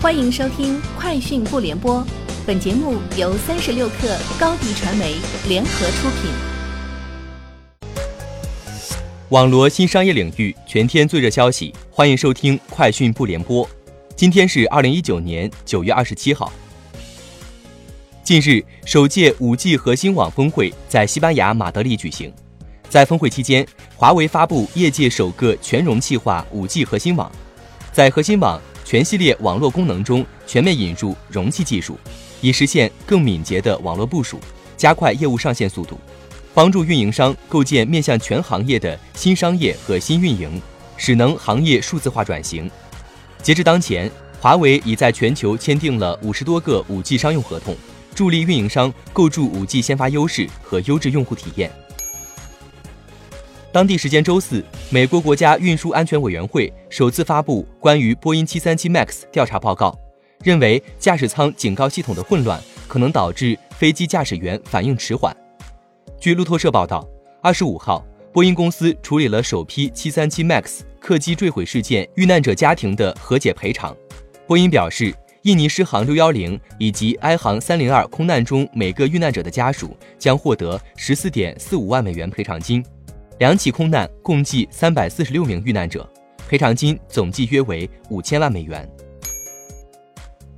欢迎收听《快讯不联播》，本节目由三十六克高低传媒联合出品。网罗新商业领域全天最热消息，欢迎收听《快讯不联播》。今天是二零一九年九月二十七号。近日，首届五 G 核心网峰会在西班牙马德里举行。在峰会期间，华为发布业界首个全容器化五 G 核心网，在核心网全系列网络功能中全面引入容器技术，以实现更敏捷的网络部署，加快业务上线速度，帮助运营商构建面向全行业的新商业和新运营，使能行业数字化转型。截至当前，华为已在全球签订了五十多个五 G 商用合同，助力运营商构筑五 G 先发优势和优质用户体验。当地时间周四，美国国家运输安全委员会首次发布关于波音737 MAX 调查报告，认为驾驶舱警告系统的混乱可能导致飞机驾驶员反应迟缓。据路透社报道，二十五号，波音公司处理了首批737 MAX 客机坠毁事件遇难者家庭的和解赔偿。波音表示，印尼狮航610以及埃航302空难中每个遇难者的家属将获得十四点四五万美元赔偿金。两起空难共计三百四十六名遇难者，赔偿金总计约为五千万美元。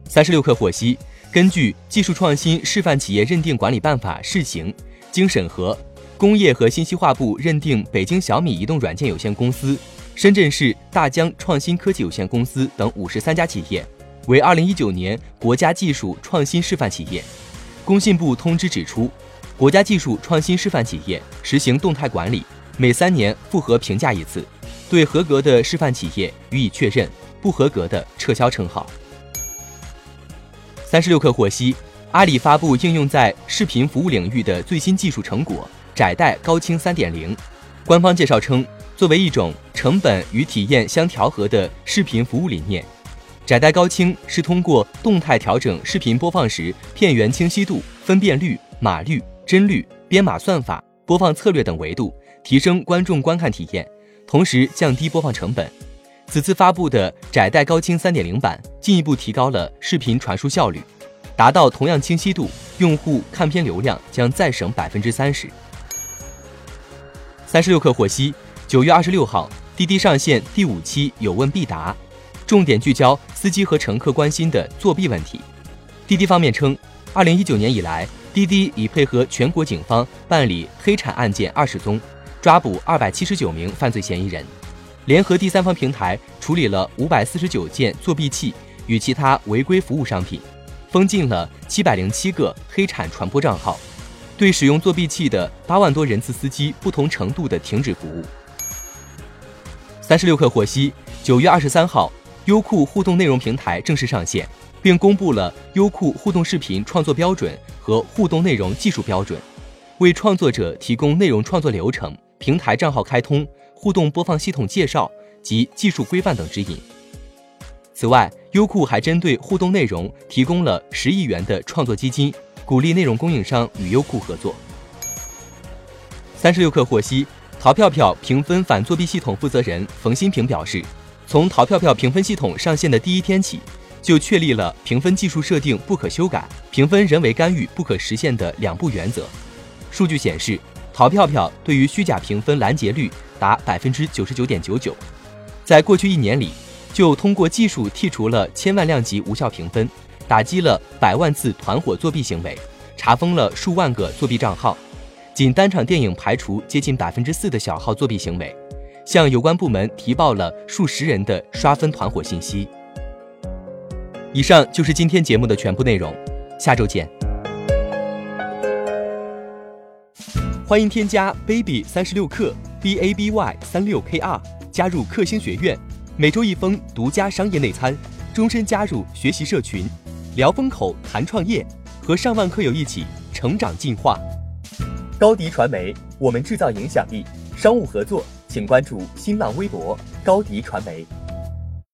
三十六氪获悉，根据《技术创新示范企业认定管理办法（试行）》，经审核，工业和信息化部认定北京小米移动软件有限公司、深圳市大疆创新科技有限公司等五十三家企业为二零一九年国家技术创新示范企业。工信部通知指出，国家技术创新示范企业实行动态管理。每三年复核评价一次，对合格的示范企业予以确认，不合格的撤销称号。三十六氪获悉，阿里发布应用在视频服务领域的最新技术成果——窄带高清三点零。官方介绍称，作为一种成本与体验相调和的视频服务理念，窄带高清是通过动态调整视频播放时片源清晰度、分辨率、码率、帧率、编码算法、播放策略等维度。提升观众观看体验，同时降低播放成本。此次发布的窄带高清3.0版进一步提高了视频传输效率，达到同样清晰度，用户看片流量将再省百分之三十。三十六氪获悉，九月二十六号，滴滴上线第五期有问必答，重点聚焦司机和乘客关心的作弊问题。滴滴方面称，二零一九年以来，滴滴已配合全国警方办理黑产案件二十宗。抓捕二百七十九名犯罪嫌疑人，联合第三方平台处理了五百四十九件作弊器与其他违规服务商品，封禁了七百零七个黑产传播账号，对使用作弊器的八万多人次司机不同程度的停止服务。三十六氪获悉，九月二十三号，优酷互动内容平台正式上线，并公布了优酷互动视频创作标准和互动内容技术标准，为创作者提供内容创作流程。平台账号开通、互动播放系统介绍及技术规范等指引。此外，优酷还针对互动内容提供了十亿元的创作基金，鼓励内容供应商与优酷合作。三十六氪获悉，淘票票评分反作弊系统负责人冯新平表示，从淘票票评分系统上线的第一天起，就确立了评分技术设定不可修改、评分人为干预不可实现的两不原则。数据显示。淘票票对于虚假评分拦截率达百分之九十九点九九，在过去一年里，就通过技术剔除了千万量级无效评分，打击了百万次团伙作弊行为，查封了数万个作弊账号，仅单场电影排除接近百分之四的小号作弊行为，向有关部门提报了数十人的刷分团伙信息。以上就是今天节目的全部内容，下周见。欢迎添加 baby 三十六克 b a b y 三六 k r 加入克星学院，每周一封独家商业内参，终身加入学习社群，聊风口谈创业，和上万课友一起成长进化。高迪传媒，我们制造影响力。商务合作，请关注新浪微博高迪传媒。